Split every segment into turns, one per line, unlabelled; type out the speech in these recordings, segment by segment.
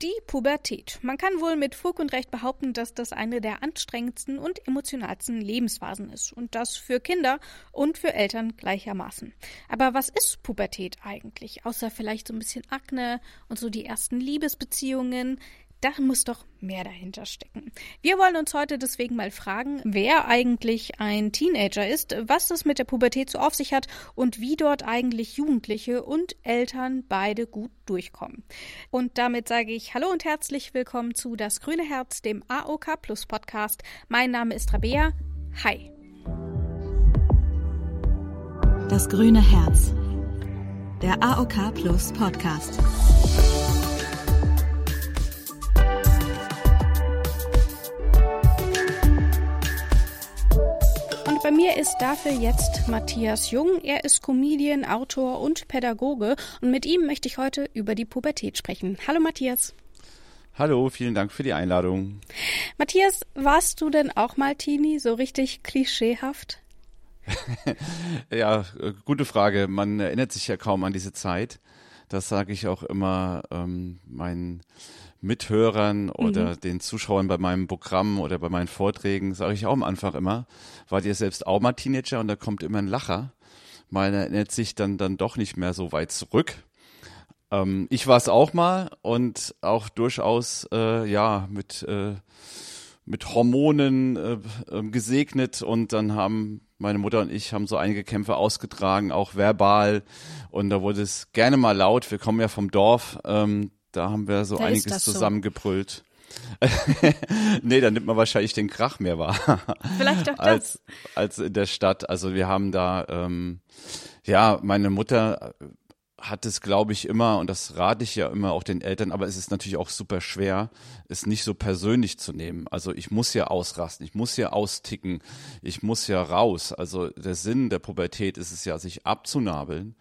Die Pubertät. Man kann wohl mit Fug und Recht behaupten, dass das eine der anstrengendsten und emotionalsten Lebensphasen ist. Und das für Kinder und für Eltern gleichermaßen. Aber was ist Pubertät eigentlich? Außer vielleicht so ein bisschen Akne und so die ersten Liebesbeziehungen. Da muss doch mehr dahinter stecken. Wir wollen uns heute deswegen mal fragen, wer eigentlich ein Teenager ist, was es mit der Pubertät so auf sich hat und wie dort eigentlich Jugendliche und Eltern beide gut durchkommen. Und damit sage ich Hallo und herzlich willkommen zu Das Grüne Herz, dem AOK Plus Podcast. Mein Name ist Rabea. Hi.
Das Grüne Herz, der AOK Plus Podcast.
Bei mir ist dafür jetzt Matthias Jung. Er ist Comedian, Autor und Pädagoge und mit ihm möchte ich heute über die Pubertät sprechen. Hallo Matthias.
Hallo, vielen Dank für die Einladung.
Matthias, warst du denn auch mal Teenie, so richtig klischeehaft?
ja, äh, gute Frage. Man erinnert sich ja kaum an diese Zeit. Das sage ich auch immer ähm, meinen Mithörern oder mhm. den Zuschauern bei meinem Programm oder bei meinen Vorträgen, sage ich auch am Anfang immer, war dir selbst auch mal Teenager und da kommt immer ein Lacher. Man erinnert sich dann, dann doch nicht mehr so weit zurück. Ähm, ich war es auch mal und auch durchaus, äh, ja, mit, äh, mit Hormonen äh, ähm, gesegnet und dann haben meine Mutter und ich haben so einige Kämpfe ausgetragen, auch verbal. Und da wurde es gerne mal laut. Wir kommen ja vom Dorf. Ähm, da haben wir so da einiges zusammengebrüllt. So. nee, dann nimmt man wahrscheinlich den Krach mehr wahr.
Vielleicht auch das.
Als, als in der Stadt. Also wir haben da, ähm, ja, meine Mutter hat es, glaube ich, immer, und das rate ich ja immer auch den Eltern, aber es ist natürlich auch super schwer, es nicht so persönlich zu nehmen. Also ich muss ja ausrasten, ich muss ja austicken, ich muss ja raus. Also der Sinn der Pubertät ist es ja, sich abzunabeln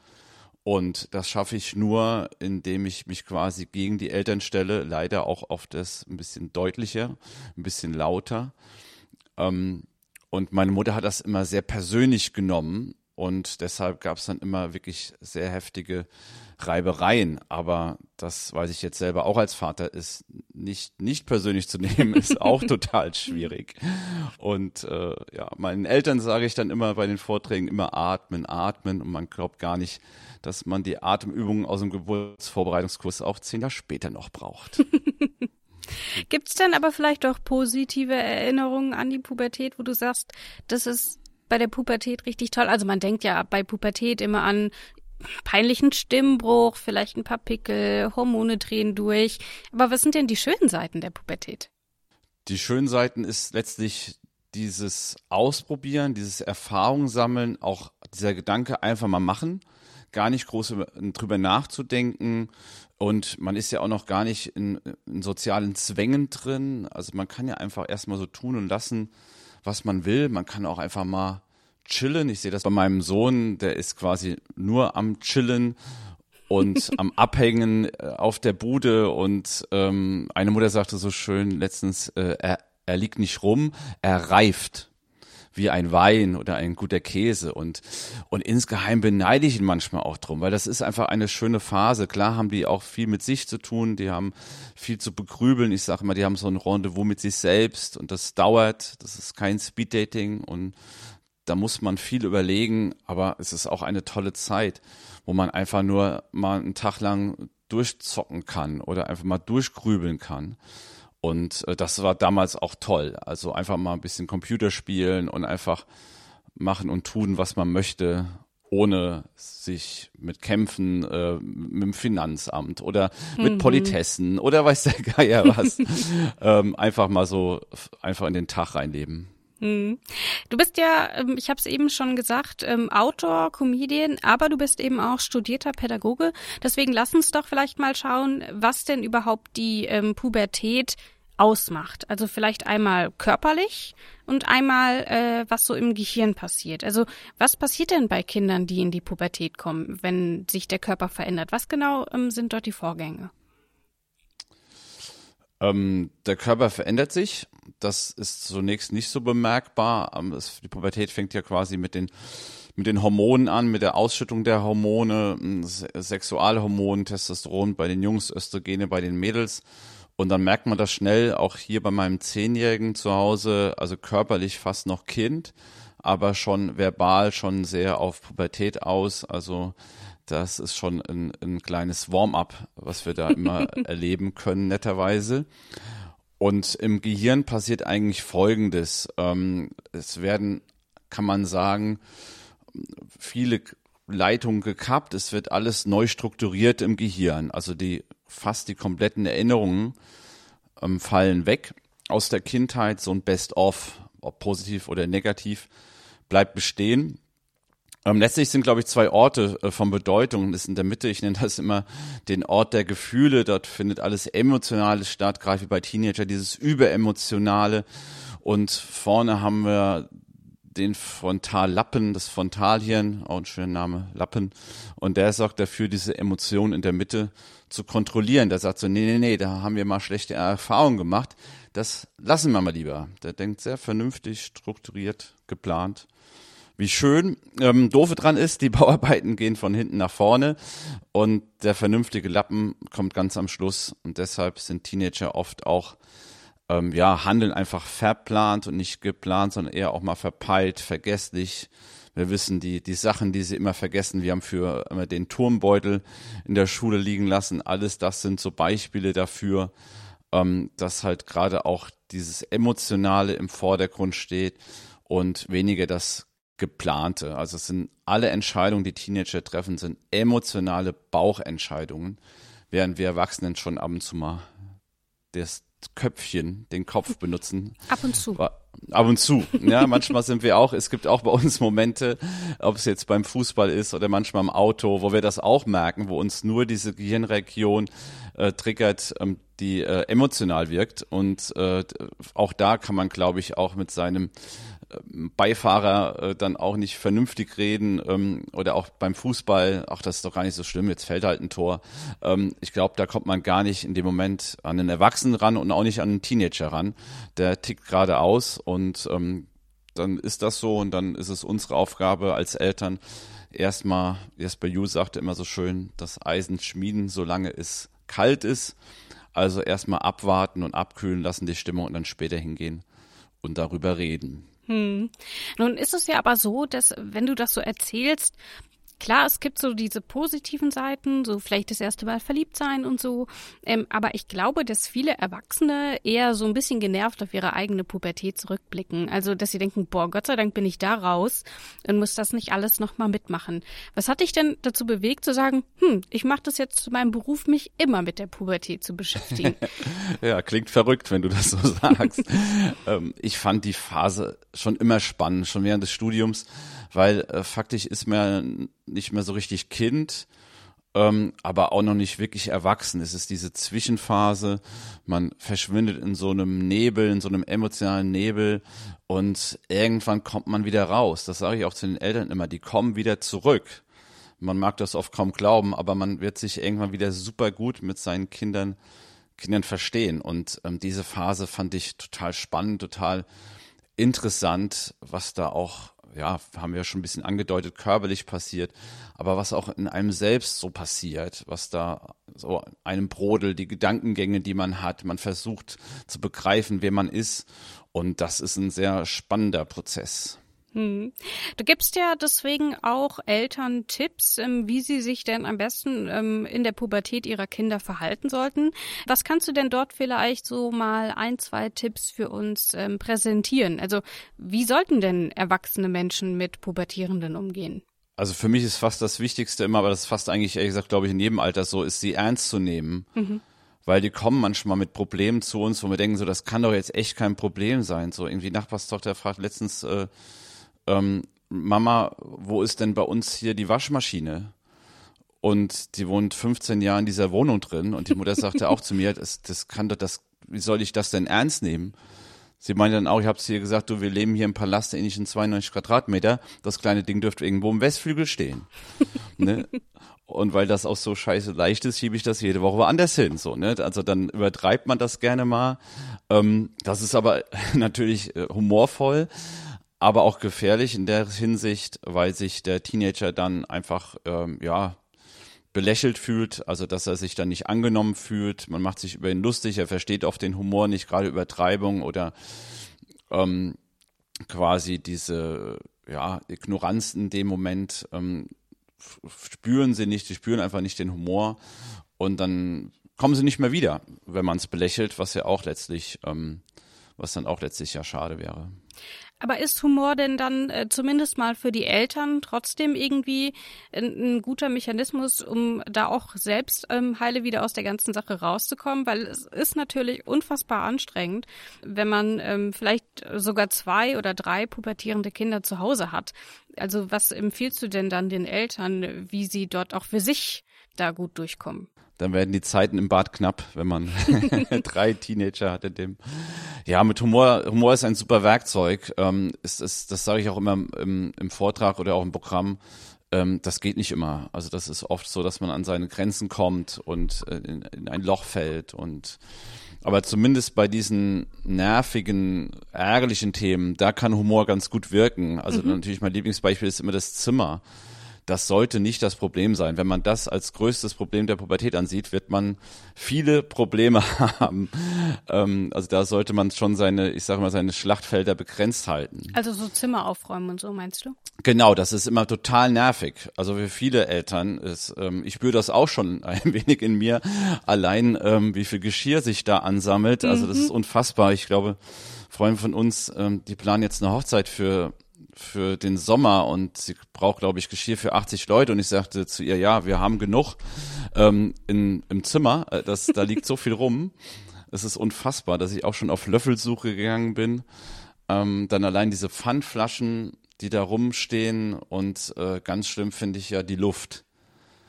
und das schaffe ich nur, indem ich mich quasi gegen die Eltern stelle, leider auch auf das ein bisschen deutlicher, ein bisschen lauter. Ähm, und meine Mutter hat das immer sehr persönlich genommen und deshalb gab es dann immer wirklich sehr heftige Reibereien. Aber das weiß ich jetzt selber auch als Vater, ist nicht, nicht persönlich zu nehmen, ist auch total schwierig. Und äh, ja, meinen Eltern sage ich dann immer bei den Vorträgen immer atmen, atmen. Und man glaubt gar nicht, dass man die Atemübungen aus dem Geburtsvorbereitungskurs auch zehn Jahre später noch braucht.
Gibt es denn aber vielleicht auch positive Erinnerungen an die Pubertät, wo du sagst, das ist bei der Pubertät richtig toll? Also man denkt ja bei Pubertät immer an peinlichen Stimmbruch, vielleicht ein paar Pickel, Hormone drehen durch. Aber was sind denn die schönen Seiten der Pubertät?
Die schönen Seiten ist letztlich dieses Ausprobieren, dieses Erfahrung sammeln, auch dieser Gedanke einfach mal machen, gar nicht groß drüber nachzudenken. Und man ist ja auch noch gar nicht in, in sozialen Zwängen drin. Also man kann ja einfach erstmal so tun und lassen, was man will. Man kann auch einfach mal chillen. Ich sehe das bei meinem Sohn, der ist quasi nur am Chillen und am Abhängen äh, auf der Bude. Und ähm, eine Mutter sagte so schön letztens, äh, er, er liegt nicht rum, er reift wie ein Wein oder ein guter Käse und und insgeheim beneide ich ihn manchmal auch drum, weil das ist einfach eine schöne Phase. Klar haben die auch viel mit sich zu tun, die haben viel zu begrübeln. Ich sage immer, die haben so ein Rendezvous mit sich selbst und das dauert. Das ist kein Speeddating und da muss man viel überlegen, aber es ist auch eine tolle Zeit, wo man einfach nur mal einen Tag lang durchzocken kann oder einfach mal durchgrübeln kann. Und äh, das war damals auch toll. Also einfach mal ein bisschen Computer spielen und einfach machen und tun, was man möchte, ohne sich mit Kämpfen äh, mit dem Finanzamt oder mit mhm. Politessen oder weiß der Geier was. ähm, einfach mal so einfach in den Tag reinleben.
Hm. Du bist ja, ähm, ich habe es eben schon gesagt, ähm, Autor, Comedian, aber du bist eben auch studierter Pädagoge. Deswegen lass uns doch vielleicht mal schauen, was denn überhaupt die ähm, Pubertät ausmacht. Also vielleicht einmal körperlich und einmal, äh, was so im Gehirn passiert. Also was passiert denn bei Kindern, die in die Pubertät kommen, wenn sich der Körper verändert? Was genau ähm, sind dort die Vorgänge?
Ähm, der Körper verändert sich. Das ist zunächst nicht so bemerkbar. Ähm, die Pubertät fängt ja quasi mit den mit den Hormonen an, mit der Ausschüttung der Hormone, Sexualhormone, Testosteron bei den Jungs, Östrogene bei den Mädels. Und dann merkt man das schnell, auch hier bei meinem Zehnjährigen zu Hause, also körperlich fast noch Kind, aber schon verbal schon sehr auf Pubertät aus. Also das ist schon ein, ein kleines Warm-up, was wir da immer erleben können, netterweise. Und im Gehirn passiert eigentlich Folgendes. Ähm, es werden, kann man sagen, viele Leitungen gekappt. Es wird alles neu strukturiert im Gehirn. Also die fast die kompletten Erinnerungen ähm, fallen weg aus der Kindheit. So ein Best-of, ob positiv oder negativ, bleibt bestehen. Ähm, letztlich sind, glaube ich, zwei Orte äh, von Bedeutung. Das ist in der Mitte, ich nenne das immer den Ort der Gefühle. Dort findet alles Emotionale statt, gerade wie bei Teenager, dieses Überemotionale. Und vorne haben wir den Frontallappen, das Frontalhirn, auch ein schöner Name, Lappen. Und der sorgt dafür, diese Emotionen in der Mitte zu kontrollieren. Der sagt so, nee, nee, nee, da haben wir mal schlechte Erfahrungen gemacht. Das lassen wir mal lieber. Der denkt sehr vernünftig, strukturiert, geplant wie schön. Ähm, doofe dran ist, die Bauarbeiten gehen von hinten nach vorne und der vernünftige Lappen kommt ganz am Schluss und deshalb sind Teenager oft auch ähm, ja, handeln einfach verplant und nicht geplant, sondern eher auch mal verpeilt, vergesslich. Wir wissen die, die Sachen, die sie immer vergessen. Wir haben für immer den Turmbeutel in der Schule liegen lassen. Alles das sind so Beispiele dafür, ähm, dass halt gerade auch dieses Emotionale im Vordergrund steht und weniger das geplante. Also es sind alle Entscheidungen, die Teenager treffen, sind emotionale Bauchentscheidungen, während wir Erwachsenen schon ab und zu mal das Köpfchen, den Kopf benutzen.
Ab und zu.
Ab und zu. Ja, manchmal sind wir auch, es gibt auch bei uns Momente, ob es jetzt beim Fußball ist oder manchmal im Auto, wo wir das auch merken, wo uns nur diese Gehirnregion äh, triggert, ähm, die äh, emotional wirkt. Und äh, auch da kann man, glaube ich, auch mit seinem Beifahrer äh, dann auch nicht vernünftig reden ähm, oder auch beim Fußball, ach, das ist doch gar nicht so schlimm, jetzt fällt halt ein Tor. Ähm, ich glaube, da kommt man gar nicht in dem Moment an einen Erwachsenen ran und auch nicht an einen Teenager ran. Der tickt gerade aus und ähm, dann ist das so und dann ist es unsere Aufgabe als Eltern, erstmal, Jesper Ju sagte immer so schön, das Eisen schmieden, solange es kalt ist. Also erstmal abwarten und abkühlen lassen die Stimmung und dann später hingehen und darüber reden.
Hm. Nun ist es ja aber so, dass wenn du das so erzählst, Klar, es gibt so diese positiven Seiten, so vielleicht das erste Mal verliebt sein und so. Ähm, aber ich glaube, dass viele Erwachsene eher so ein bisschen genervt auf ihre eigene Pubertät zurückblicken. Also, dass sie denken, boah, Gott sei Dank bin ich da raus und muss das nicht alles nochmal mitmachen. Was hat dich denn dazu bewegt zu sagen, hm, ich mache das jetzt zu meinem Beruf, mich immer mit der Pubertät zu beschäftigen?
ja, klingt verrückt, wenn du das so sagst. ähm, ich fand die Phase schon immer spannend, schon während des Studiums weil äh, faktisch ist man nicht mehr so richtig Kind, ähm, aber auch noch nicht wirklich erwachsen. Es ist diese Zwischenphase, man verschwindet in so einem Nebel, in so einem emotionalen Nebel und irgendwann kommt man wieder raus. Das sage ich auch zu den Eltern immer, die kommen wieder zurück. Man mag das oft kaum glauben, aber man wird sich irgendwann wieder super gut mit seinen Kindern Kindern verstehen. Und ähm, diese Phase fand ich total spannend, total interessant, was da auch ja, haben wir schon ein bisschen angedeutet, körperlich passiert, aber was auch in einem selbst so passiert, was da so einem brodelt, die Gedankengänge, die man hat, man versucht zu begreifen, wer man ist und das ist ein sehr spannender Prozess.
Hm. Du gibst ja deswegen auch Eltern Tipps, ähm, wie sie sich denn am besten ähm, in der Pubertät ihrer Kinder verhalten sollten. Was kannst du denn dort vielleicht so mal ein, zwei Tipps für uns ähm, präsentieren? Also wie sollten denn erwachsene Menschen mit Pubertierenden umgehen?
Also für mich ist fast das Wichtigste immer, aber das ist fast eigentlich ehrlich gesagt, glaube ich, in jedem Alter so, ist sie ernst zu nehmen. Mhm weil die kommen manchmal mit Problemen zu uns, wo wir denken, so das kann doch jetzt echt kein Problem sein. So irgendwie Nachbarstochter fragt letztens, äh, ähm, Mama, wo ist denn bei uns hier die Waschmaschine? Und die wohnt 15 Jahre in dieser Wohnung drin und die Mutter sagte auch zu mir, das, das kann doch das, wie soll ich das denn ernst nehmen? Sie meinte dann auch, ich habe zu ihr gesagt, du, wir leben hier im Palast der ähnlichen 92 Quadratmeter, das kleine Ding dürfte irgendwo im Westflügel stehen. ne? Und weil das auch so scheiße leicht ist, schiebe ich das jede Woche woanders hin. So, ne? Also dann übertreibt man das gerne mal. Ähm, das ist aber natürlich äh, humorvoll. Aber auch gefährlich in der Hinsicht, weil sich der Teenager dann einfach, ähm, ja, belächelt fühlt, also dass er sich dann nicht angenommen fühlt. Man macht sich über ihn lustig, er versteht oft den Humor nicht, gerade Übertreibung oder ähm, quasi diese ja, Ignoranz in dem Moment ähm, spüren sie nicht, sie spüren einfach nicht den Humor und dann kommen sie nicht mehr wieder, wenn man es belächelt, was ja auch letztlich, ähm, was dann auch letztlich ja schade wäre.
Aber ist Humor denn dann äh, zumindest mal für die Eltern trotzdem irgendwie ein, ein guter Mechanismus, um da auch selbst ähm, heile wieder aus der ganzen Sache rauszukommen? Weil es ist natürlich unfassbar anstrengend, wenn man ähm, vielleicht sogar zwei oder drei pubertierende Kinder zu Hause hat. Also was empfiehlst du denn dann den Eltern, wie sie dort auch für sich da gut durchkommen?
dann werden die Zeiten im Bad knapp, wenn man drei Teenager hat in dem. Ja, mit Humor, Humor ist ein super Werkzeug. Ähm, ist, ist, das sage ich auch immer im, im Vortrag oder auch im Programm. Ähm, das geht nicht immer. Also das ist oft so, dass man an seine Grenzen kommt und äh, in, in ein Loch fällt und aber zumindest bei diesen nervigen, ärgerlichen Themen, da kann Humor ganz gut wirken. Also mhm. natürlich mein Lieblingsbeispiel ist immer das Zimmer das sollte nicht das Problem sein. Wenn man das als größtes Problem der Pubertät ansieht, wird man viele Probleme haben. Ähm, also da sollte man schon seine, ich sage mal, seine Schlachtfelder begrenzt halten.
Also so Zimmer aufräumen und so, meinst du?
Genau, das ist immer total nervig. Also für viele Eltern ist, ähm, ich spüre das auch schon ein wenig in mir, allein ähm, wie viel Geschirr sich da ansammelt. Also das ist mhm. unfassbar. Ich glaube, Freunde von uns, ähm, die planen jetzt eine Hochzeit für für den Sommer und sie braucht, glaube ich, Geschirr für 80 Leute. Und ich sagte zu ihr, ja, wir haben genug ähm, in, im Zimmer. Äh, das, da liegt so viel rum. Es ist unfassbar, dass ich auch schon auf Löffelsuche gegangen bin. Ähm, dann allein diese Pfandflaschen, die da rumstehen. Und äh, ganz schlimm finde ich ja die Luft.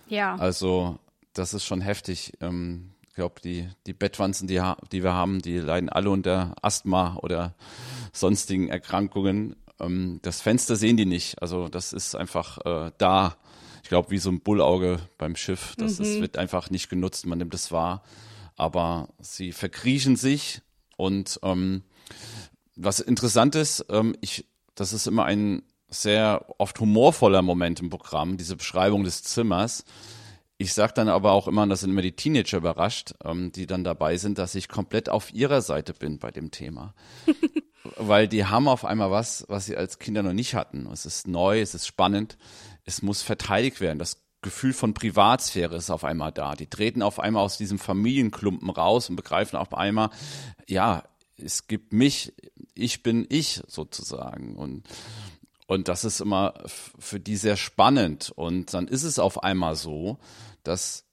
Ja.
Also das ist schon heftig. Ähm, ich glaube, die, die Bettwanzen, die, die wir haben, die leiden alle unter Asthma oder sonstigen Erkrankungen ähm, das Fenster sehen die nicht. Also das ist einfach äh, da. Ich glaube, wie so ein Bullauge beim Schiff. Das mhm. ist, wird einfach nicht genutzt. Man nimmt es wahr. Aber sie verkriechen sich und ähm, was interessant ist, ähm, ich, das ist immer ein sehr oft humorvoller Moment im Programm, diese Beschreibung des Zimmers. Ich sage dann aber auch immer, das sind immer die Teenager überrascht, ähm, die dann dabei sind, dass ich komplett auf ihrer Seite bin bei dem Thema. weil die haben auf einmal was, was sie als Kinder noch nicht hatten. Es ist neu, es ist spannend, es muss verteidigt werden. Das Gefühl von Privatsphäre ist auf einmal da. Die treten auf einmal aus diesem Familienklumpen raus und begreifen auf einmal, ja, es gibt mich, ich bin ich sozusagen. Und, und das ist immer für die sehr spannend. Und dann ist es auf einmal so, dass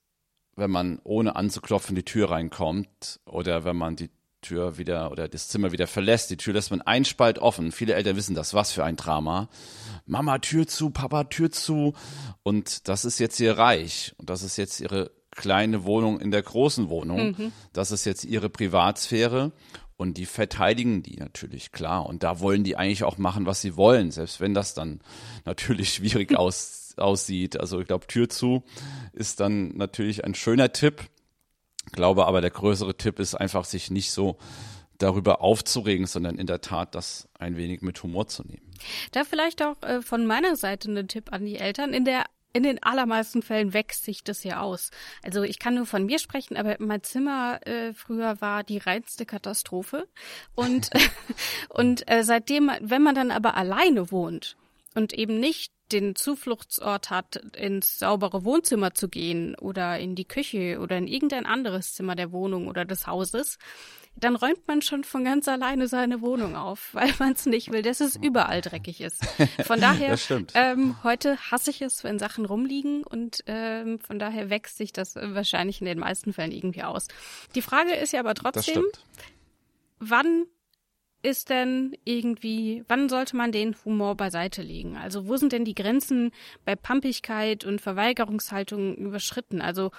wenn man ohne anzuklopfen die Tür reinkommt oder wenn man die Tür wieder oder das Zimmer wieder verlässt. Die Tür lässt man ein Spalt offen. Viele Eltern wissen das. Was für ein Drama. Mama, Tür zu, Papa, Tür zu. Und das ist jetzt ihr Reich. Und das ist jetzt ihre kleine Wohnung in der großen Wohnung. Mhm. Das ist jetzt ihre Privatsphäre. Und die verteidigen die natürlich, klar. Und da wollen die eigentlich auch machen, was sie wollen, selbst wenn das dann natürlich schwierig aus, aussieht. Also ich glaube, Tür zu ist dann natürlich ein schöner Tipp glaube aber, der größere Tipp ist einfach, sich nicht so darüber aufzuregen, sondern in der Tat das ein wenig mit Humor zu nehmen.
Da vielleicht auch äh, von meiner Seite ein Tipp an die Eltern. In der in den allermeisten Fällen wächst sich das ja aus. Also ich kann nur von mir sprechen, aber mein Zimmer äh, früher war die reinste Katastrophe. Und, und äh, seitdem, wenn man dann aber alleine wohnt und eben nicht den Zufluchtsort hat, ins saubere Wohnzimmer zu gehen oder in die Küche oder in irgendein anderes Zimmer der Wohnung oder des Hauses, dann räumt man schon von ganz alleine seine Wohnung auf, weil man es nicht will, dass es überall dreckig ist. Von daher, ähm, heute hasse ich es, wenn Sachen rumliegen und ähm, von daher wächst sich das wahrscheinlich in den meisten Fällen irgendwie aus. Die Frage ist ja aber trotzdem, wann ist denn irgendwie, wann sollte man den Humor beiseite legen? Also wo sind denn die Grenzen bei Pampigkeit und Verweigerungshaltung überschritten? Also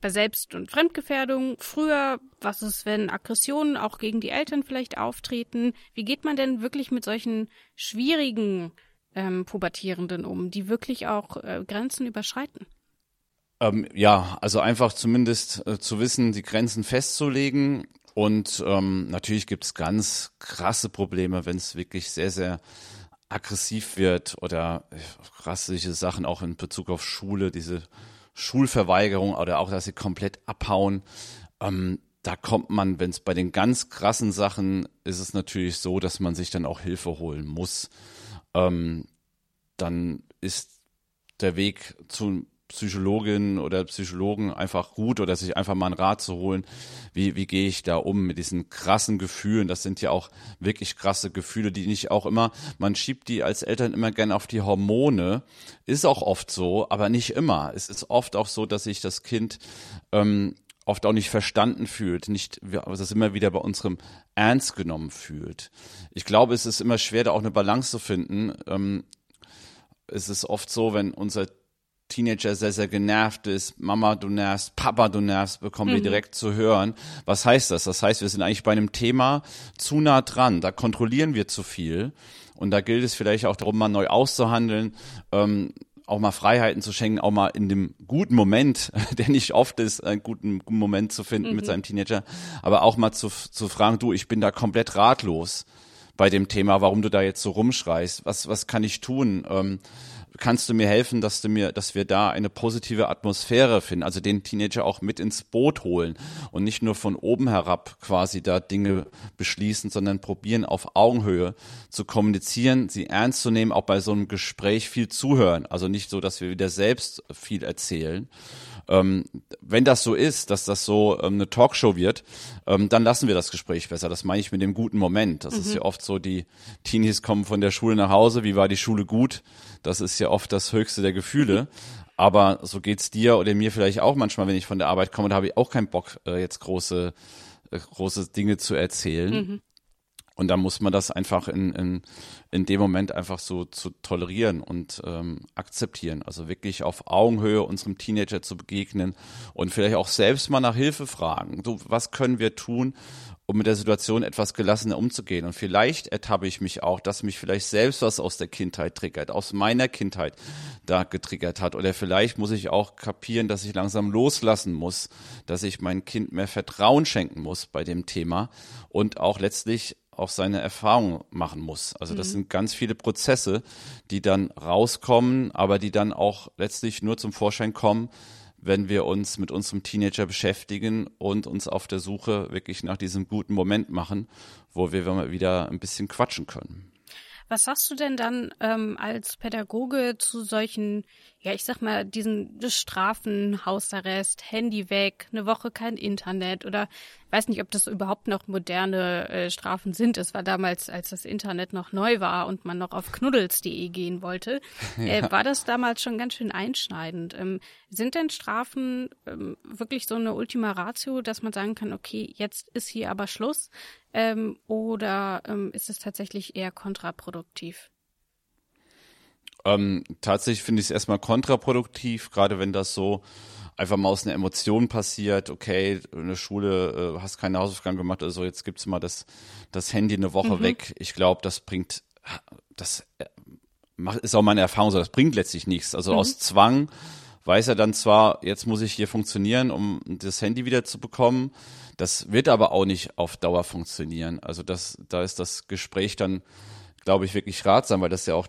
bei Selbst- und Fremdgefährdung, früher, was ist, wenn Aggressionen auch gegen die Eltern vielleicht auftreten? Wie geht man denn wirklich mit solchen schwierigen ähm, Pubertierenden um, die wirklich auch äh, Grenzen überschreiten?
Ähm, ja, also einfach zumindest äh, zu wissen, die Grenzen festzulegen Und ähm, natürlich gibt es ganz krasse Probleme, wenn es wirklich sehr, sehr aggressiv wird oder rassische Sachen auch in Bezug auf Schule, diese Schulverweigerung oder auch, dass sie komplett abhauen. Ähm, da kommt man, wenn es bei den ganz krassen Sachen ist es natürlich so, dass man sich dann auch Hilfe holen muss. Ähm, dann ist der Weg zu Psychologin oder Psychologen einfach gut oder sich einfach mal einen Rat zu holen, wie, wie gehe ich da um mit diesen krassen Gefühlen. Das sind ja auch wirklich krasse Gefühle, die nicht auch immer, man schiebt die als Eltern immer gerne auf die Hormone, ist auch oft so, aber nicht immer. Es ist oft auch so, dass sich das Kind ähm, oft auch nicht verstanden fühlt, nicht, also das immer wieder bei unserem Ernst genommen fühlt. Ich glaube, es ist immer schwer, da auch eine Balance zu finden. Ähm, es ist oft so, wenn unser Teenager sehr, sehr genervt ist, Mama, du nervst, Papa, du nervst, bekommen mhm. wir direkt zu hören. Was heißt das? Das heißt, wir sind eigentlich bei einem Thema zu nah dran. Da kontrollieren wir zu viel. Und da gilt es vielleicht auch darum, mal neu auszuhandeln, ähm, auch mal Freiheiten zu schenken, auch mal in dem guten Moment, der nicht oft ist, einen guten Moment zu finden mhm. mit seinem Teenager, aber auch mal zu, zu fragen, du, ich bin da komplett ratlos bei dem Thema, warum du da jetzt so rumschreist. Was, was kann ich tun? Ähm, kannst du mir helfen, dass du mir, dass wir da eine positive Atmosphäre finden, also den Teenager auch mit ins Boot holen und nicht nur von oben herab quasi da Dinge beschließen, sondern probieren auf Augenhöhe zu kommunizieren, sie ernst zu nehmen, auch bei so einem Gespräch viel zuhören, also nicht so, dass wir wieder selbst viel erzählen ähm, wenn das so ist, dass das so ähm, eine Talkshow wird, ähm, dann lassen wir das Gespräch besser. Das meine ich mit dem guten Moment. Das mhm. ist ja oft so, die Teenies kommen von der Schule nach Hause, wie war die Schule gut? Das ist ja oft das höchste der Gefühle. Aber so geht's dir oder mir vielleicht auch manchmal, wenn ich von der Arbeit komme, da habe ich auch keinen Bock, äh, jetzt große, äh, große Dinge zu erzählen. Mhm. Und da muss man das einfach in, in, in dem Moment einfach so zu tolerieren und ähm, akzeptieren. Also wirklich auf Augenhöhe unserem Teenager zu begegnen und vielleicht auch selbst mal nach Hilfe fragen. So, was können wir tun, um mit der Situation etwas gelassener umzugehen? Und vielleicht ertappe ich mich auch, dass mich vielleicht selbst was aus der Kindheit triggert, aus meiner Kindheit da getriggert hat. Oder vielleicht muss ich auch kapieren, dass ich langsam loslassen muss, dass ich mein Kind mehr Vertrauen schenken muss bei dem Thema und auch letztlich auch seine Erfahrungen machen muss. Also das mhm. sind ganz viele Prozesse, die dann rauskommen, aber die dann auch letztlich nur zum Vorschein kommen, wenn wir uns mit unserem Teenager beschäftigen und uns auf der Suche wirklich nach diesem guten Moment machen, wo wir wieder ein bisschen quatschen können.
Was sagst du denn dann ähm, als Pädagoge zu solchen, ja, ich sag mal, diesen Strafen, Hausarrest, Handy weg, eine Woche kein Internet oder weiß nicht, ob das überhaupt noch moderne äh, Strafen sind. Es war damals, als das Internet noch neu war und man noch auf knuddels.de gehen wollte, äh, ja. war das damals schon ganz schön einschneidend. Ähm, sind denn Strafen ähm, wirklich so eine Ultima Ratio, dass man sagen kann, okay, jetzt ist hier aber Schluss? Ähm, oder ähm, ist es tatsächlich eher kontraproduktiv?
Ähm, tatsächlich finde ich es erstmal kontraproduktiv, gerade wenn das so einfach mal aus einer Emotion passiert, okay, in der Schule äh, hast keine Hausaufgaben gemacht, also jetzt gibt's mal das, das Handy eine Woche mhm. weg. Ich glaube, das bringt, das äh, ist auch meine Erfahrung so, das bringt letztlich nichts. Also mhm. aus Zwang weiß er dann zwar, jetzt muss ich hier funktionieren, um das Handy wieder zu bekommen. Das wird aber auch nicht auf Dauer funktionieren. Also das, da ist das Gespräch dann, glaube ich, wirklich ratsam, weil das ja auch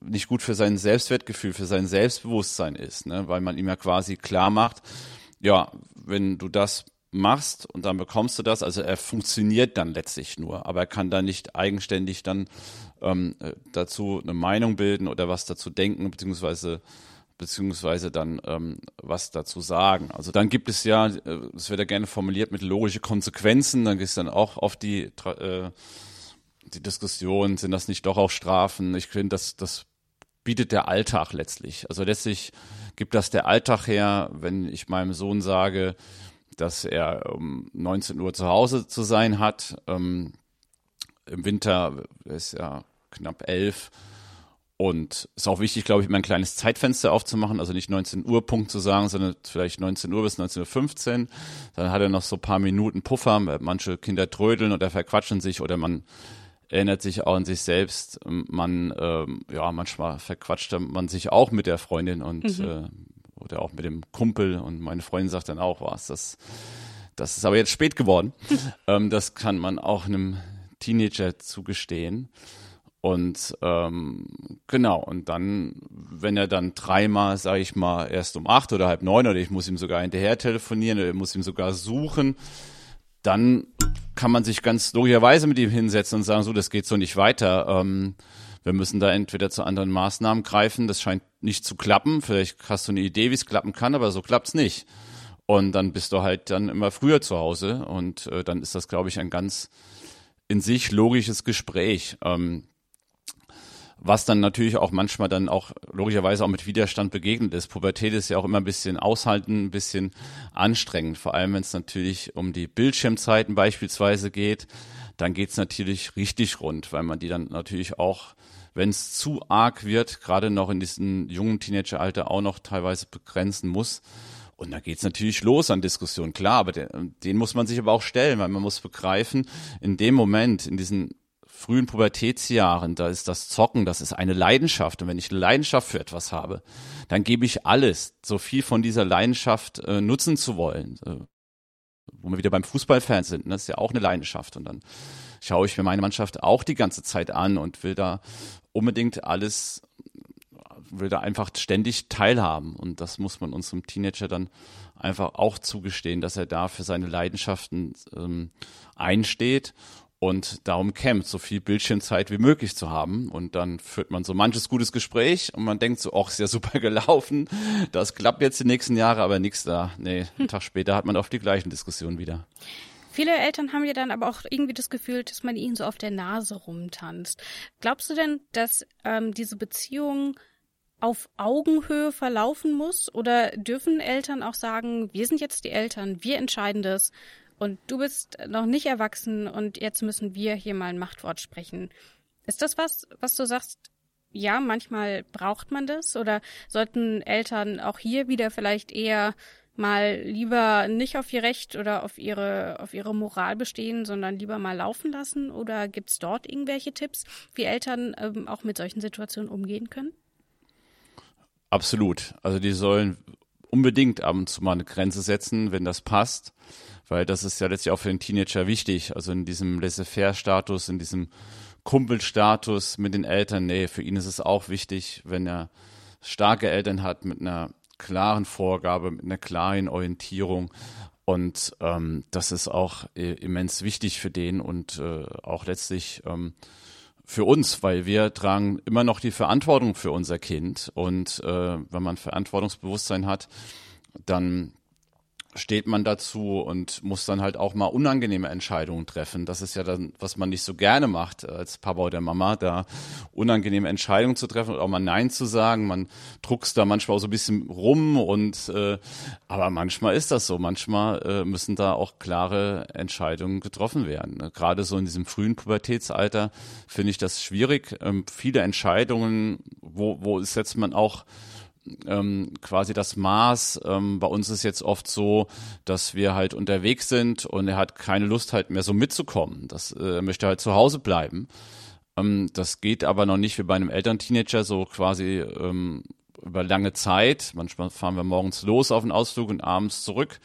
nicht gut für sein Selbstwertgefühl, für sein Selbstbewusstsein ist, ne? weil man ihm ja quasi klar macht, ja, wenn du das machst und dann bekommst du das, also er funktioniert dann letztlich nur, aber er kann da nicht eigenständig dann ähm, äh, dazu eine Meinung bilden oder was dazu denken, beziehungsweise beziehungsweise dann ähm, was dazu sagen. Also dann gibt es ja, äh, das wird ja gerne formuliert mit logische Konsequenzen, dann ist dann auch auf die äh, die Diskussion, sind das nicht doch auch Strafen? Ich finde, das, das bietet der Alltag letztlich. Also letztlich gibt das der Alltag her, wenn ich meinem Sohn sage, dass er um 19 Uhr zu Hause zu sein hat. Ähm, Im Winter ist ja knapp elf und ist auch wichtig, glaube ich, immer ein kleines Zeitfenster aufzumachen, also nicht 19 Uhr Punkt zu sagen, sondern vielleicht 19 Uhr bis 19.15 Uhr. Dann hat er noch so ein paar Minuten Puffer. Manche Kinder trödeln oder verquatschen sich oder man erinnert sich auch an sich selbst. Man, ähm, ja, manchmal verquatscht man sich auch mit der Freundin und mhm. äh, oder auch mit dem Kumpel und meine Freundin sagt dann auch, was das das ist aber jetzt spät geworden. ähm, das kann man auch einem Teenager zugestehen. Und ähm, genau, und dann, wenn er dann dreimal, sage ich mal, erst um acht oder halb neun oder ich muss ihm sogar hinterher telefonieren oder ich muss ihm sogar suchen, dann kann man sich ganz logischerweise mit ihm hinsetzen und sagen, so, das geht so nicht weiter. Ähm, wir müssen da entweder zu anderen Maßnahmen greifen. Das scheint nicht zu klappen. Vielleicht hast du eine Idee, wie es klappen kann, aber so klappt's nicht. Und dann bist du halt dann immer früher zu Hause und äh, dann ist das, glaube ich, ein ganz in sich logisches Gespräch. Ähm, was dann natürlich auch manchmal dann auch logischerweise auch mit Widerstand begegnet ist. Pubertät ist ja auch immer ein bisschen aushalten, ein bisschen anstrengend, vor allem wenn es natürlich um die Bildschirmzeiten beispielsweise geht, dann geht's natürlich richtig rund, weil man die dann natürlich auch, wenn es zu arg wird, gerade noch in diesem jungen Teenageralter auch noch teilweise begrenzen muss. Und da geht's natürlich los an Diskussionen, klar, aber den, den muss man sich aber auch stellen, weil man muss begreifen, in dem Moment, in diesen frühen Pubertätsjahren, da ist das Zocken, das ist eine Leidenschaft. Und wenn ich eine Leidenschaft für etwas habe, dann gebe ich alles, so viel von dieser Leidenschaft äh, nutzen zu wollen. Äh, wo wir wieder beim Fußballfan sind, ne? das ist ja auch eine Leidenschaft. Und dann schaue ich mir meine Mannschaft auch die ganze Zeit an und will da unbedingt alles, will da einfach ständig teilhaben. Und das muss man unserem Teenager dann einfach auch zugestehen, dass er da für seine Leidenschaften ähm, einsteht und darum kämpft, so viel Bildschirmzeit wie möglich zu haben. Und dann führt man so manches gutes Gespräch und man denkt so, ach, ist ja super gelaufen. Das klappt jetzt die nächsten Jahre, aber nichts da. Nee, einen Tag später hat man oft die gleichen Diskussionen wieder.
Viele Eltern haben ja dann aber auch irgendwie das Gefühl, dass man ihnen so auf der Nase rumtanzt. Glaubst du denn, dass ähm, diese Beziehung auf Augenhöhe verlaufen muss? Oder dürfen Eltern auch sagen, wir sind jetzt die Eltern, wir entscheiden das und du bist noch nicht erwachsen und jetzt müssen wir hier mal ein Machtwort sprechen. Ist das was, was du sagst? Ja, manchmal braucht man das oder sollten Eltern auch hier wieder vielleicht eher mal lieber nicht auf ihr Recht oder auf ihre, auf ihre Moral bestehen, sondern lieber mal laufen lassen? Oder gibt's dort irgendwelche Tipps, wie Eltern ähm, auch mit solchen Situationen umgehen können?
Absolut. Also die sollen unbedingt ab und zu mal eine Grenze setzen, wenn das passt weil das ist ja letztlich auch für den Teenager wichtig. Also in diesem Laissez-faire-Status, in diesem Kumpelstatus mit den Eltern, nee, für ihn ist es auch wichtig, wenn er starke Eltern hat mit einer klaren Vorgabe, mit einer klaren Orientierung. Und ähm, das ist auch immens wichtig für den und äh, auch letztlich ähm, für uns, weil wir tragen immer noch die Verantwortung für unser Kind. Und äh, wenn man Verantwortungsbewusstsein hat, dann steht man dazu und muss dann halt auch mal unangenehme Entscheidungen treffen. Das ist ja dann, was man nicht so gerne macht als Papa oder Mama, da unangenehme Entscheidungen zu treffen und auch mal Nein zu sagen. Man druckst da manchmal auch so ein bisschen rum und äh, aber manchmal ist das so. Manchmal äh, müssen da auch klare Entscheidungen getroffen werden. Gerade so in diesem frühen Pubertätsalter finde ich das schwierig. Ähm, viele Entscheidungen, wo, wo setzt man auch ähm, quasi das Maß. Ähm, bei uns ist jetzt oft so, dass wir halt unterwegs sind und er hat keine Lust halt mehr so mitzukommen. Das äh, möchte halt zu Hause bleiben. Ähm, das geht aber noch nicht wie bei einem Elternteenager so quasi ähm, über lange Zeit. Manchmal fahren wir morgens los auf den Ausflug und abends zurück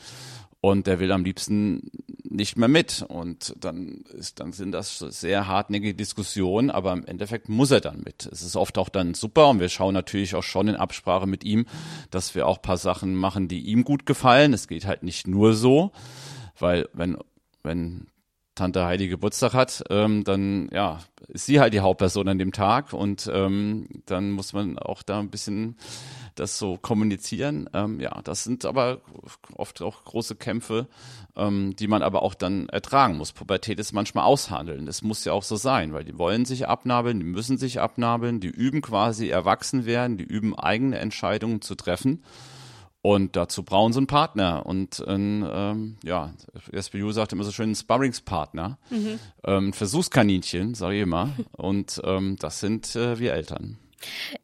und der will am liebsten nicht mehr mit. Und dann ist, dann sind das sehr hartnäckige Diskussionen, aber im Endeffekt muss er dann mit. Es ist oft auch dann super und wir schauen natürlich auch schon in Absprache mit ihm, dass wir auch paar Sachen machen, die ihm gut gefallen. Es geht halt nicht nur so, weil wenn, wenn Tante Heidi Geburtstag hat, ähm, dann ja, ist sie halt die Hauptperson an dem Tag und ähm, dann muss man auch da ein bisschen das so kommunizieren. Ähm, ja, das sind aber oft auch große Kämpfe, ähm, die man aber auch dann ertragen muss. Pubertät ist manchmal aushandeln. Das muss ja auch so sein, weil die wollen sich abnabeln, die müssen sich abnabeln, die üben quasi erwachsen werden, die üben eigene Entscheidungen zu treffen. Und dazu brauchen sie einen Partner. Und ein, ähm, ja, SPU sagt immer so schön, ein Sparringspartner, mhm. ähm, Versuchskaninchen, sage ich immer. Und ähm, das sind äh, wir Eltern.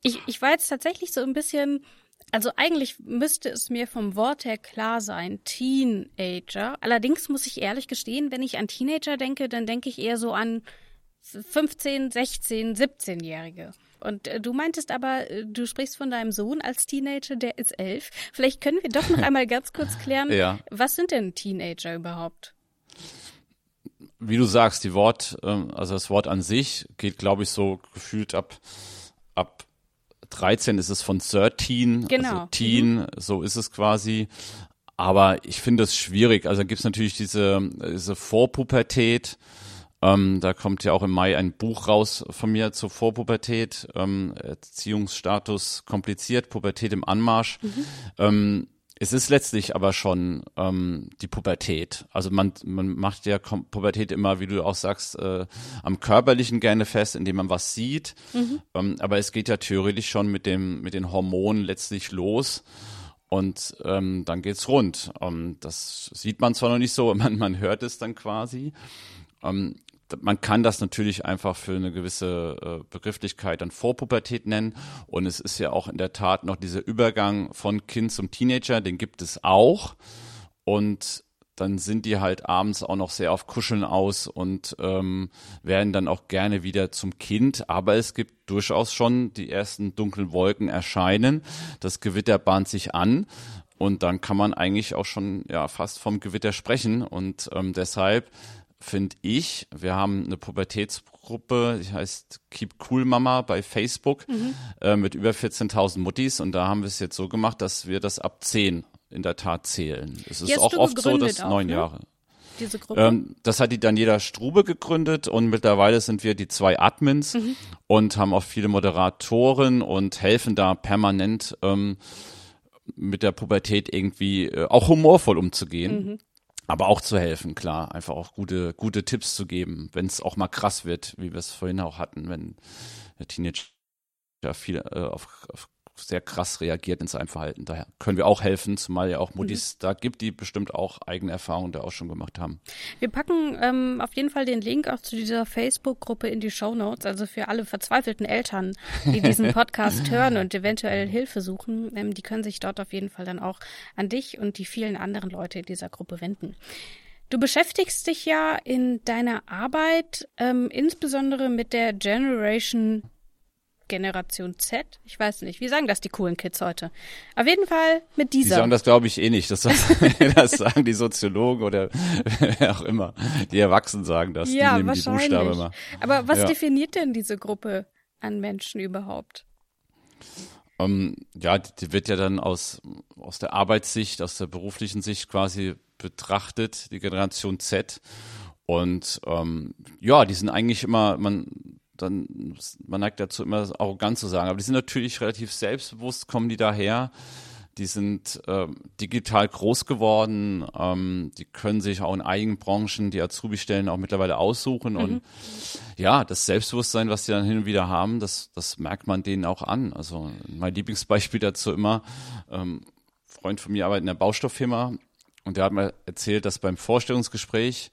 Ich, ich war jetzt tatsächlich so ein bisschen, also eigentlich müsste es mir vom Wort her klar sein, Teenager. Allerdings muss ich ehrlich gestehen, wenn ich an Teenager denke, dann denke ich eher so an 15, 16, 17-Jährige. Und äh, du meintest aber, äh, du sprichst von deinem Sohn als Teenager, der ist elf. Vielleicht können wir doch noch einmal ganz kurz klären, ja. was sind denn Teenager überhaupt?
Wie du sagst, die Wort, ähm, also das Wort an sich geht, glaube ich, so gefühlt ab, ab 13 ist es von 13, also genau. also Teen, mhm. so ist es quasi. Aber ich finde es schwierig. Also gibt es natürlich diese, diese Vorpubertät. Ähm, da kommt ja auch im Mai ein Buch raus von mir zur Vorpubertät, ähm, Erziehungsstatus kompliziert, Pubertät im Anmarsch. Mhm. Ähm, es ist letztlich aber schon ähm, die Pubertät. Also man, man macht ja Pubertät immer, wie du auch sagst, äh, am körperlichen gerne fest, indem man was sieht. Mhm. Ähm, aber es geht ja theoretisch schon mit dem mit den Hormonen letztlich los. Und ähm, dann geht's rund. Ähm, das sieht man zwar noch nicht so, man, man hört es dann quasi. Man kann das natürlich einfach für eine gewisse äh, Begrifflichkeit dann Vorpubertät nennen. Und es ist ja auch in der Tat noch dieser Übergang von Kind zum Teenager, den gibt es auch. Und dann sind die halt abends auch noch sehr auf Kuscheln aus und ähm, werden dann auch gerne wieder zum Kind. Aber es gibt durchaus schon die ersten dunklen Wolken erscheinen. Das Gewitter bahnt sich an. Und dann kann man eigentlich auch schon ja fast vom Gewitter sprechen. Und ähm, deshalb finde ich. Wir haben eine Pubertätsgruppe, die heißt Keep Cool Mama bei Facebook mhm. äh, mit über 14.000 Muttis und da haben wir es jetzt so gemacht, dass wir das ab 10 in der Tat zählen. Es ist auch oft so, dass neun ne? Jahre.
Diese Gruppe?
Ähm, das hat die Daniela Strube gegründet und mittlerweile sind wir die zwei Admins mhm. und haben auch viele Moderatoren und helfen da permanent ähm, mit der Pubertät irgendwie äh, auch humorvoll umzugehen. Mhm aber auch zu helfen, klar, einfach auch gute, gute Tipps zu geben, wenn es auch mal krass wird, wie wir es vorhin auch hatten, wenn der Teenager viel äh, auf, auf sehr krass reagiert in seinem Verhalten. Daher können wir auch helfen, zumal ja auch Muttis mhm. da gibt, die bestimmt auch eigene Erfahrungen da auch schon gemacht haben.
Wir packen ähm, auf jeden Fall den Link auch zu dieser Facebook-Gruppe in die Show Notes, also für alle verzweifelten Eltern, die diesen Podcast hören und eventuell Hilfe suchen, ähm, die können sich dort auf jeden Fall dann auch an dich und die vielen anderen Leute in dieser Gruppe wenden. Du beschäftigst dich ja in deiner Arbeit ähm, insbesondere mit der Generation Generation Z. Ich weiß nicht, wie sagen das die coolen Kids heute? Auf jeden Fall mit dieser.
Die sagen das, glaube ich, eh nicht. Das, das sagen die Soziologen oder wer auch immer. Die Erwachsenen sagen das. Ja, die nehmen wahrscheinlich. Die Buchstabe immer.
Aber was ja. definiert denn diese Gruppe an Menschen überhaupt?
Um, ähm, ja, die wird ja dann aus, aus der Arbeitssicht, aus der beruflichen Sicht quasi betrachtet, die Generation Z. Und ähm, ja, die sind eigentlich immer, man dann, man neigt dazu immer arrogant zu sagen, aber die sind natürlich relativ selbstbewusst, kommen die daher. Die sind äh, digital groß geworden, ähm, die können sich auch in eigenen Branchen die Azubi-Stellen auch mittlerweile aussuchen. Mhm. Und ja, das Selbstbewusstsein, was die dann hin und wieder haben, das, das merkt man denen auch an. Also mein Lieblingsbeispiel dazu immer, ähm, Freund von mir arbeitet in der Baustofffirma und der hat mir erzählt, dass beim Vorstellungsgespräch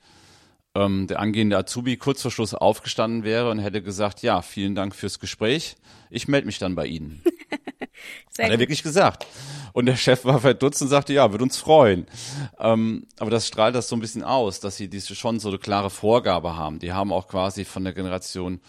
ähm, der angehende Azubi kurz vor Schluss aufgestanden wäre und hätte gesagt, ja, vielen Dank fürs Gespräch, ich melde mich dann bei Ihnen. Sehr Hat er wirklich gesagt. Und der Chef war verdutzt und sagte, ja, würde uns freuen. Ähm, aber das strahlt das so ein bisschen aus, dass sie diese schon so eine klare Vorgabe haben. Die haben auch quasi von der Generation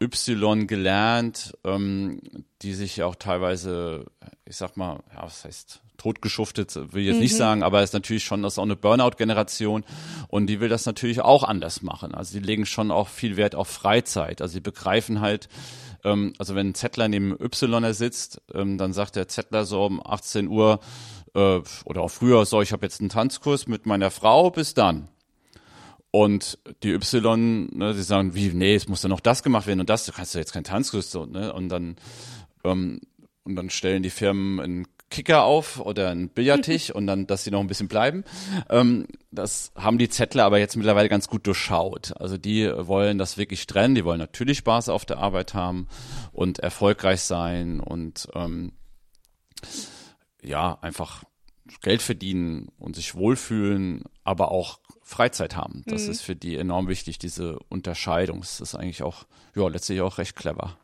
Y gelernt, ähm, die sich auch teilweise, ich sag mal, ja, was heißt totgeschuftet, will ich jetzt mhm. nicht sagen, aber es ist natürlich schon, das ist auch eine Burnout-Generation und die will das natürlich auch anders machen. Also die legen schon auch viel Wert auf Freizeit. Also sie begreifen halt, ähm, also wenn ein Zettler neben Y sitzt, ähm, dann sagt der Zettler so um 18 Uhr äh, oder auch früher so, ich habe jetzt einen Tanzkurs mit meiner Frau, bis dann. Und die Y, ne, die sagen, wie, nee, es muss ja noch das gemacht werden und das, du kannst ja jetzt keinen Tanzkurs so, ne? Und dann, ähm, und dann stellen die Firmen einen Kicker auf oder einen Billardtisch und dann, dass sie noch ein bisschen bleiben. Ähm, das haben die Zettler aber jetzt mittlerweile ganz gut durchschaut. Also die wollen das wirklich trennen, die wollen natürlich Spaß auf der Arbeit haben und erfolgreich sein und ähm, ja, einfach Geld verdienen und sich wohlfühlen, aber auch Freizeit haben. Das mhm. ist für die enorm wichtig, diese Unterscheidung. Das ist eigentlich auch, ja, letztlich auch recht clever.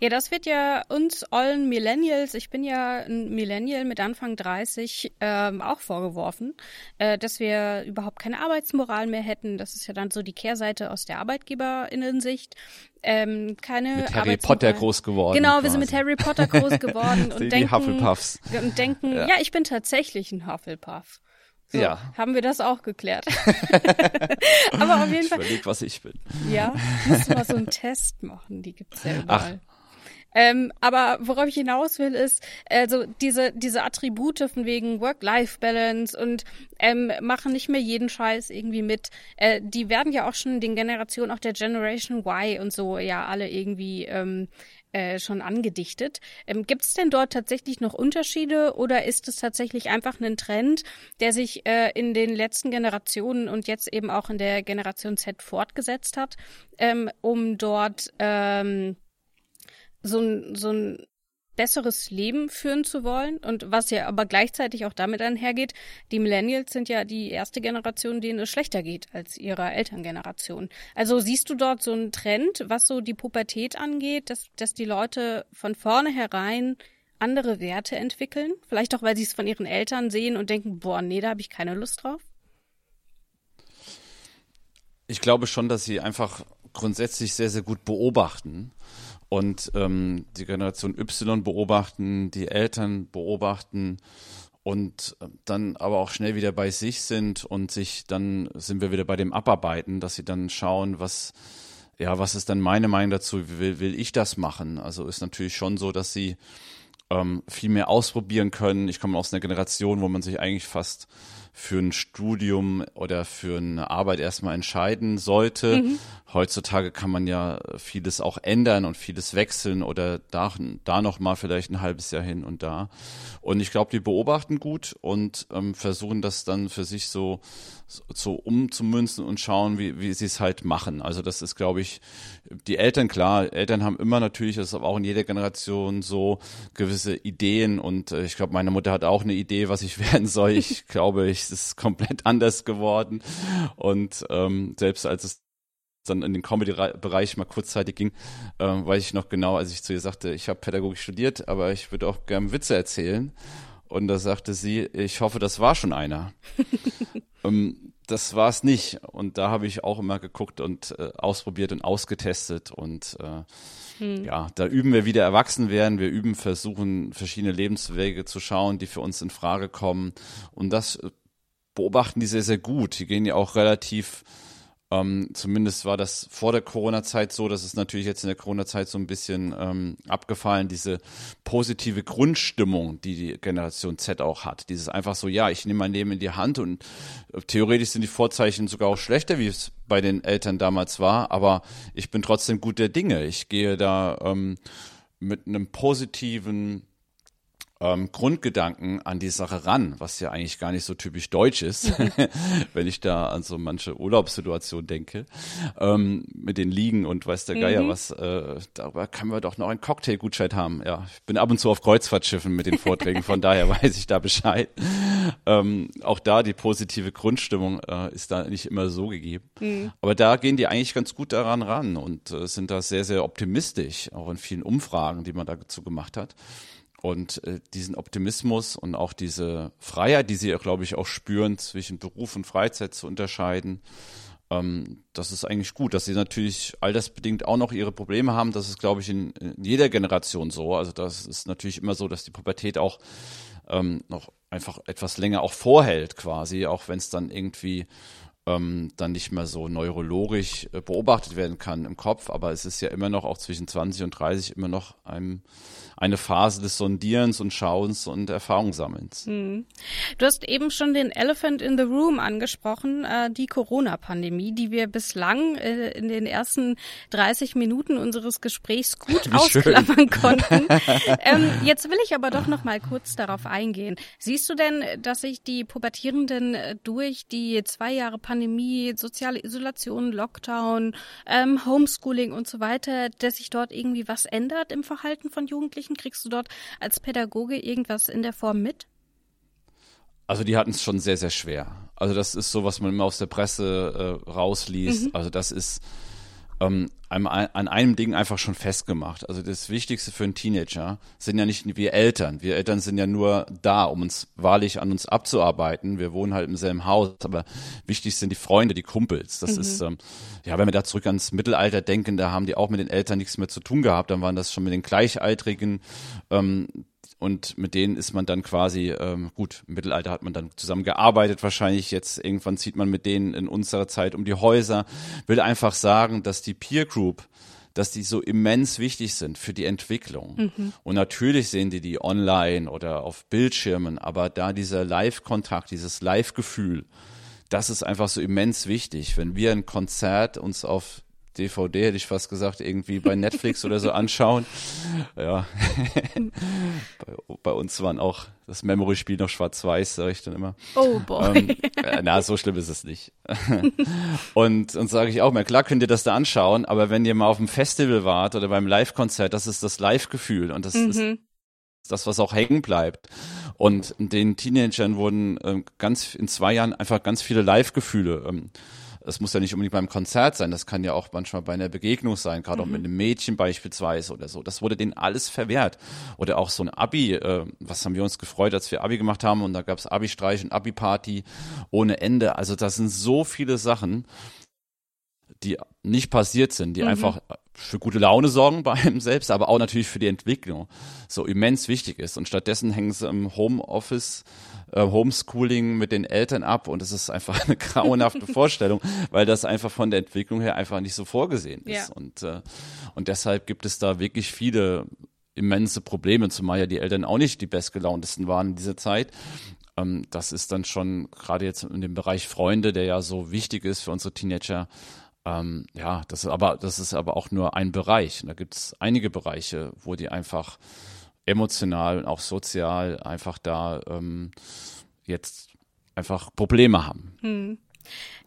Ja, das wird ja uns ollen Millennials, ich bin ja ein Millennial mit Anfang 30, ähm, auch vorgeworfen, äh, dass wir überhaupt keine Arbeitsmoral mehr hätten. Das ist ja dann so die Kehrseite aus der Arbeitgeberinnensicht. Ähm, keine
mit Harry Potter groß geworden.
Genau, quasi. wir sind mit Harry Potter groß geworden und denken,
Hufflepuffs.
und denken, ja. ja, ich bin tatsächlich ein Hufflepuff. So, ja. Haben wir das auch geklärt. Aber auf jeden
ich
Fall.
Ich überleg, was ich bin.
Ja, du mal so einen Test machen, die gibt's ja überall. Ach. Ähm, aber worauf ich hinaus will, ist, also diese, diese Attribute von wegen Work-Life-Balance und ähm, machen nicht mehr jeden Scheiß irgendwie mit. Äh, die werden ja auch schon den Generationen, auch der Generation Y und so, ja, alle irgendwie ähm, äh, schon angedichtet. Ähm, Gibt es denn dort tatsächlich noch Unterschiede oder ist es tatsächlich einfach ein Trend, der sich äh, in den letzten Generationen und jetzt eben auch in der Generation Z fortgesetzt hat, ähm, um dort ähm, so ein, so ein besseres Leben führen zu wollen und was ja aber gleichzeitig auch damit einhergeht, die Millennials sind ja die erste Generation, denen es schlechter geht als ihrer Elterngeneration. Also siehst du dort so einen Trend, was so die Pubertät angeht, dass, dass die Leute von vornherein andere Werte entwickeln? Vielleicht auch, weil sie es von ihren Eltern sehen und denken, boah, nee, da habe ich keine Lust drauf?
Ich glaube schon, dass sie einfach grundsätzlich sehr, sehr gut beobachten und ähm, die Generation Y beobachten, die Eltern beobachten und äh, dann aber auch schnell wieder bei sich sind und sich dann sind wir wieder bei dem Abarbeiten, dass sie dann schauen, was ja, was ist dann meine Meinung dazu? Will, will ich das machen? Also ist natürlich schon so, dass sie ähm, viel mehr ausprobieren können. Ich komme aus einer Generation, wo man sich eigentlich fast für ein Studium oder für eine Arbeit erstmal entscheiden sollte. Mhm. Heutzutage kann man ja vieles auch ändern und vieles wechseln oder da, da noch mal vielleicht ein halbes Jahr hin und da. Und ich glaube, die beobachten gut und ähm, versuchen das dann für sich so, so umzumünzen und schauen, wie, wie sie es halt machen. Also das ist, glaube ich, die Eltern, klar, Eltern haben immer natürlich, das ist aber auch in jeder Generation so gewisse Ideen und äh, ich glaube, meine Mutter hat auch eine Idee, was ich werden soll. Ich glaube, ich, es ist komplett anders geworden und ähm, selbst als es dann in den Comedy-Bereich mal kurzzeitig ging, ähm, weiß ich noch genau, als ich zu ihr sagte, ich habe Pädagogik studiert, aber ich würde auch gerne Witze erzählen. Und da sagte sie, ich hoffe, das war schon einer. ähm, das war es nicht. Und da habe ich auch immer geguckt und äh, ausprobiert und ausgetestet. Und äh, hm. ja, da üben wir wieder erwachsen werden. Wir üben, versuchen, verschiedene Lebenswege zu schauen, die für uns in Frage kommen. Und das äh, beobachten die sehr, sehr gut. Die gehen ja auch relativ ähm, zumindest war das vor der Corona-Zeit so, dass es natürlich jetzt in der Corona-Zeit so ein bisschen ähm, abgefallen, diese positive Grundstimmung, die die Generation Z auch hat. Dieses einfach so, ja, ich nehme mein Leben in die Hand und äh, theoretisch sind die Vorzeichen sogar auch schlechter, wie es bei den Eltern damals war, aber ich bin trotzdem gut der Dinge. Ich gehe da ähm, mit einem positiven ähm, Grundgedanken an die Sache ran, was ja eigentlich gar nicht so typisch deutsch ist, wenn ich da an so manche Urlaubssituation denke, ähm, mit den Liegen und weiß der Geier mhm. was, äh, darüber können wir doch noch einen Cocktailgutschein haben. Ja, ich bin ab und zu auf Kreuzfahrtschiffen mit den Vorträgen, von daher weiß ich da Bescheid. Ähm, auch da die positive Grundstimmung äh, ist da nicht immer so gegeben. Mhm. Aber da gehen die eigentlich ganz gut daran ran und äh, sind da sehr, sehr optimistisch, auch in vielen Umfragen, die man dazu gemacht hat. Und äh, diesen Optimismus und auch diese Freiheit, die sie, glaube ich, auch spüren, zwischen Beruf und Freizeit zu unterscheiden, ähm, das ist eigentlich gut. Dass sie natürlich altersbedingt auch noch ihre Probleme haben, das ist, glaube ich, in, in jeder Generation so. Also das ist natürlich immer so, dass die Pubertät auch ähm, noch einfach etwas länger auch vorhält, quasi, auch wenn es dann irgendwie ähm, dann nicht mehr so neurologisch äh, beobachtet werden kann im Kopf. Aber es ist ja immer noch auch zwischen 20 und 30 immer noch einem eine Phase des Sondierens und Schauens und Erfahrungssammelns. Hm.
Du hast eben schon den Elephant in the Room angesprochen, äh, die Corona-Pandemie, die wir bislang äh, in den ersten 30 Minuten unseres Gesprächs gut Wie ausklammern schön. konnten. ähm, jetzt will ich aber doch noch mal kurz darauf eingehen. Siehst du denn, dass sich die Pubertierenden äh, durch die zwei Jahre Pandemie, soziale Isolation, Lockdown, ähm, Homeschooling und so weiter, dass sich dort irgendwie was ändert im Verhalten von Jugendlichen? Jugendlichen? Kriegst du dort als Pädagoge irgendwas in der Form mit?
Also die hatten es schon sehr, sehr schwer. Also das ist so, was man immer aus der Presse äh, rausliest. Mhm. Also das ist ähm, an einem Ding einfach schon festgemacht. Also das Wichtigste für einen Teenager sind ja nicht wir Eltern. Wir Eltern sind ja nur da, um uns wahrlich an uns abzuarbeiten. Wir wohnen halt im selben Haus, aber wichtig sind die Freunde, die Kumpels. Das mhm. ist, ähm, ja, wenn wir da zurück ans Mittelalter denken, da haben die auch mit den Eltern nichts mehr zu tun gehabt. Dann waren das schon mit den Gleichaltrigen. Ähm, und mit denen ist man dann quasi, ähm, gut, im Mittelalter hat man dann zusammen gearbeitet wahrscheinlich, jetzt irgendwann zieht man mit denen in unserer Zeit um die Häuser, will einfach sagen, dass die Peer Group, dass die so immens wichtig sind für die Entwicklung. Mhm. Und natürlich sehen die die online oder auf Bildschirmen, aber da dieser Live-Kontakt, dieses Live-Gefühl, das ist einfach so immens wichtig. Wenn wir ein Konzert uns auf DVD, hätte ich fast gesagt, irgendwie bei Netflix oder so anschauen. Ja. bei, bei, uns waren auch das Memory-Spiel noch schwarz-weiß, sage ich dann immer.
Oh boy.
Ähm, na, so schlimm ist es nicht. und und sage ich auch mal, klar könnt ihr das da anschauen, aber wenn ihr mal auf dem Festival wart oder beim Live-Konzert, das ist das Live-Gefühl und das mhm. ist das, was auch hängen bleibt. Und den Teenagern wurden ähm, ganz in zwei Jahren einfach ganz viele Live-Gefühle ähm, es muss ja nicht unbedingt beim Konzert sein, das kann ja auch manchmal bei einer Begegnung sein, gerade mhm. auch mit einem Mädchen beispielsweise oder so. Das wurde denen alles verwehrt. Oder auch so ein Abi, äh, was haben wir uns gefreut, als wir Abi gemacht haben und da gab es Abi-Streich und Abi-Party ohne Ende. Also das sind so viele Sachen, die nicht passiert sind, die mhm. einfach für gute Laune sorgen bei einem selbst, aber auch natürlich für die Entwicklung so immens wichtig ist. Und stattdessen hängen sie im Homeoffice äh, Homeschooling mit den Eltern ab und es ist einfach eine grauenhafte Vorstellung, weil das einfach von der Entwicklung her einfach nicht so vorgesehen ist. Ja. Und, äh, und deshalb gibt es da wirklich viele immense Probleme, zumal ja die Eltern auch nicht die bestgelauntesten waren in dieser Zeit. Ähm, das ist dann schon gerade jetzt in dem Bereich Freunde, der ja so wichtig ist für unsere Teenager, ähm, ja, das ist aber, das ist aber auch nur ein Bereich. Und da gibt es einige Bereiche, wo die einfach emotional und auch sozial einfach da ähm, jetzt einfach Probleme haben. Hm.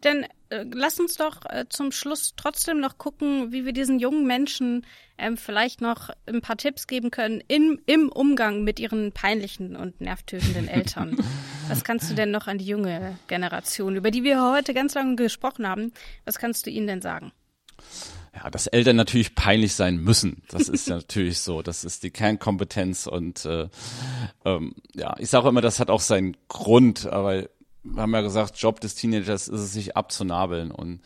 Dann lass uns doch äh, zum Schluss trotzdem noch gucken, wie wir diesen jungen Menschen ähm, vielleicht noch ein paar Tipps geben können in, im Umgang mit ihren peinlichen und nervtötenden Eltern. was kannst du denn noch an die junge Generation, über die wir heute ganz lange gesprochen haben, was kannst du ihnen denn sagen?
ja, dass Eltern natürlich peinlich sein müssen. Das ist ja natürlich so. Das ist die Kernkompetenz und äh, ähm, ja, ich sage immer, das hat auch seinen Grund, aber haben ja gesagt, Job des Teenagers ist es, sich abzunabeln. Und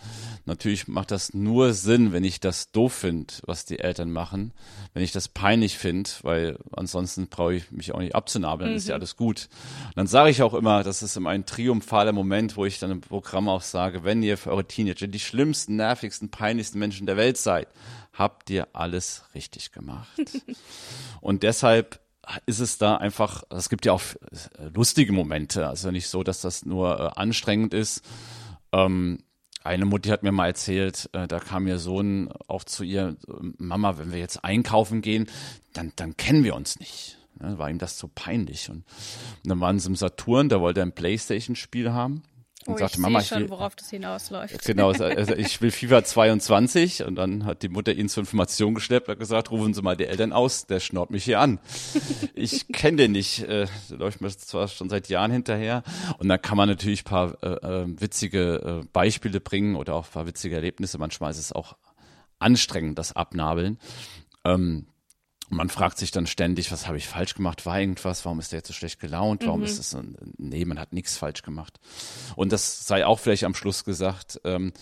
natürlich macht das nur Sinn, wenn ich das doof finde, was die Eltern machen. Wenn ich das peinlich finde, weil ansonsten brauche ich mich auch nicht abzunabeln, mhm. ist ja mhm. alles gut. Und dann sage ich auch immer, das ist immer ein triumphaler Moment, wo ich dann im Programm auch sage, wenn ihr für eure Teenager die schlimmsten, nervigsten, peinlichsten Menschen der Welt seid, habt ihr alles richtig gemacht. Und deshalb ist es da einfach, es gibt ja auch äh, lustige Momente, also nicht so, dass das nur äh, anstrengend ist. Ähm, eine Mutti hat mir mal erzählt, äh, da kam ihr Sohn auch zu ihr, Mama, wenn wir jetzt einkaufen gehen, dann, dann kennen wir uns nicht. Ja, war ihm das so peinlich. Und, und dann waren sie im Saturn, da wollte er ein Playstation-Spiel haben
und oh, sagte, ich Mama, ich will, worauf das hinausläuft.
Genau, also ich will FIFA 22 und dann hat die Mutter ihn zur Information geschleppt und gesagt, rufen Sie mal die Eltern aus, der schnaut mich hier an. ich kenne den nicht, äh, der läuft mir zwar schon seit Jahren hinterher und dann kann man natürlich paar äh, äh, witzige äh, Beispiele bringen oder auch paar witzige Erlebnisse. Manchmal ist es auch anstrengend, das Abnabeln. Ähm, man fragt sich dann ständig, was habe ich falsch gemacht? War irgendwas? Warum ist der jetzt so schlecht gelaunt? Warum mhm. ist es? Nee, man hat nichts falsch gemacht. Und das sei auch vielleicht am Schluss gesagt. Ähm,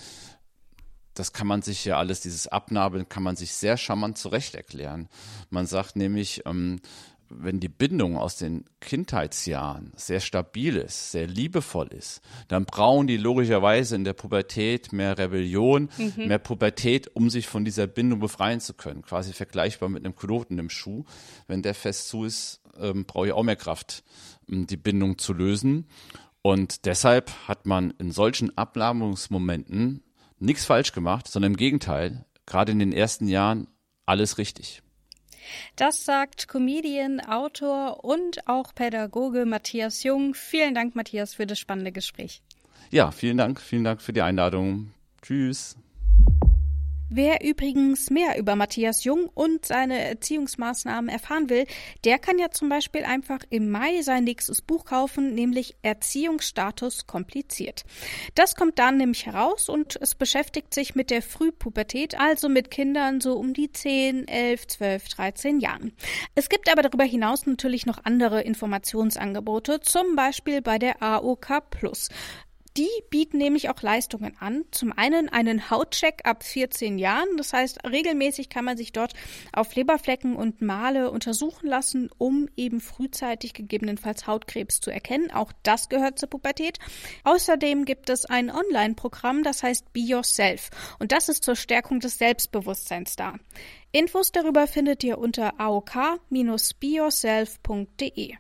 das kann man sich ja alles, dieses Abnabeln kann man sich sehr charmant zurecht erklären. Man sagt nämlich, ähm, wenn die Bindung aus den Kindheitsjahren sehr stabil ist, sehr liebevoll ist, dann brauchen die logischerweise in der Pubertät mehr Rebellion, mhm. mehr Pubertät, um sich von dieser Bindung befreien zu können. Quasi vergleichbar mit einem Knoten im Schuh. Wenn der fest zu ist, ähm, brauche ich auch mehr Kraft, um die Bindung zu lösen. Und deshalb hat man in solchen Abnabelungsmomenten nichts falsch gemacht, sondern im Gegenteil, gerade in den ersten Jahren alles richtig.
Das sagt Comedian, Autor und auch Pädagoge Matthias Jung. Vielen Dank, Matthias, für das spannende Gespräch.
Ja, vielen Dank. Vielen Dank für die Einladung. Tschüss.
Wer übrigens mehr über Matthias Jung und seine Erziehungsmaßnahmen erfahren will, der kann ja zum Beispiel einfach im Mai sein nächstes Buch kaufen, nämlich Erziehungsstatus kompliziert. Das kommt dann nämlich heraus und es beschäftigt sich mit der Frühpubertät, also mit Kindern so um die 10, 11, 12, 13 Jahren. Es gibt aber darüber hinaus natürlich noch andere Informationsangebote, zum Beispiel bei der AOK Plus. Die bieten nämlich auch Leistungen an. Zum einen einen Hautcheck ab 14 Jahren. Das heißt, regelmäßig kann man sich dort auf Leberflecken und Male untersuchen lassen, um eben frühzeitig gegebenenfalls Hautkrebs zu erkennen. Auch das gehört zur Pubertät. Außerdem gibt es ein Online-Programm, das heißt Be Yourself. Und das ist zur Stärkung des Selbstbewusstseins da. Infos darüber findet ihr unter aok-beyourself.de.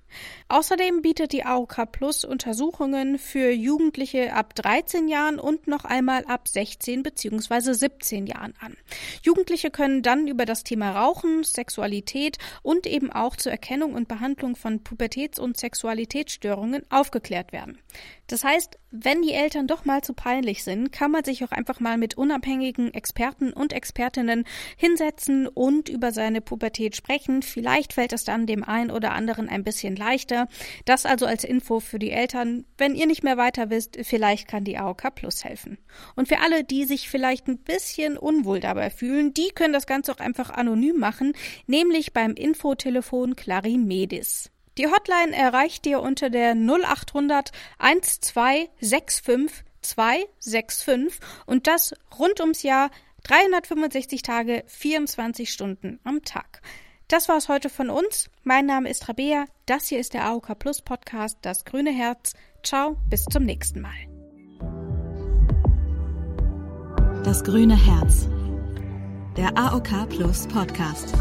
Außerdem bietet die AOK Plus Untersuchungen für Jugendliche ab 13 Jahren und noch einmal ab 16 bzw. 17 Jahren an. Jugendliche können dann über das Thema Rauchen, Sexualität und eben auch zur Erkennung und Behandlung von Pubertäts- und Sexualitätsstörungen aufgeklärt werden. Das heißt, wenn die Eltern doch mal zu peinlich sind, kann man sich auch einfach mal mit unabhängigen Experten und Expertinnen hinsetzen und über seine Pubertät sprechen. Vielleicht fällt es dann dem einen oder anderen ein bisschen leichter. Das also als Info für die Eltern. Wenn ihr nicht mehr weiter wisst, vielleicht kann die AOK Plus helfen. Und für alle, die sich vielleicht ein bisschen unwohl dabei fühlen, die können das Ganze auch einfach anonym machen, nämlich beim Infotelefon Clarimedis. Die Hotline erreicht ihr unter der 0800 1265 265 und das rund ums Jahr 365 Tage, 24 Stunden am Tag. Das war's heute von uns. Mein Name ist Rabea. Das hier ist der AOK Plus Podcast, das grüne Herz. Ciao, bis zum nächsten Mal.
Das grüne Herz. Der AOK Plus Podcast.